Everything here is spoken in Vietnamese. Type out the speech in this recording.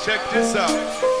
Check this out.